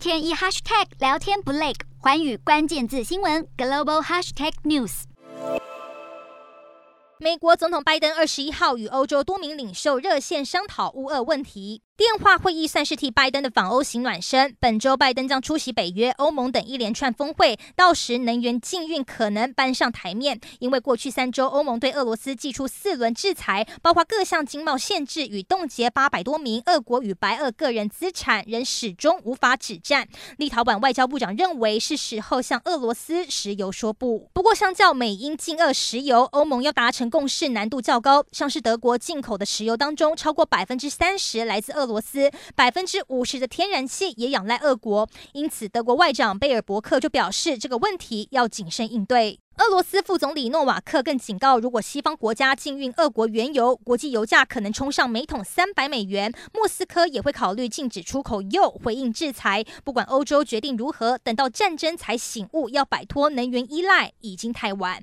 天一 hashtag 聊天不累，环宇关键字新闻 global hashtag news。美国总统拜登二十一号与欧洲多名领袖热线商讨乌俄问题。电话会议算是替拜登的访欧行暖身。本周拜登将出席北约、欧盟等一连串峰会，到时能源禁运可能搬上台面。因为过去三周，欧盟对俄罗斯祭出四轮制裁，包括各项经贸限制与冻结八百多名俄国与白俄个人资产，仍始终无法止战。立陶宛外交部长认为是时候向俄罗斯石油说不。不过，相较美英禁俄石油，欧盟要达成共识难度较高。像是德国进口的石油当中，超过百分之三十来自。俄罗斯百分之五十的天然气也仰赖俄国，因此德国外长贝尔伯克就表示，这个问题要谨慎应对。俄罗斯副总理诺瓦克更警告，如果西方国家禁运俄国原油，国际油价可能冲上每桶三百美元。莫斯科也会考虑禁止出口铀，回应制裁。不管欧洲决定如何，等到战争才醒悟要摆脱能源依赖，已经太晚。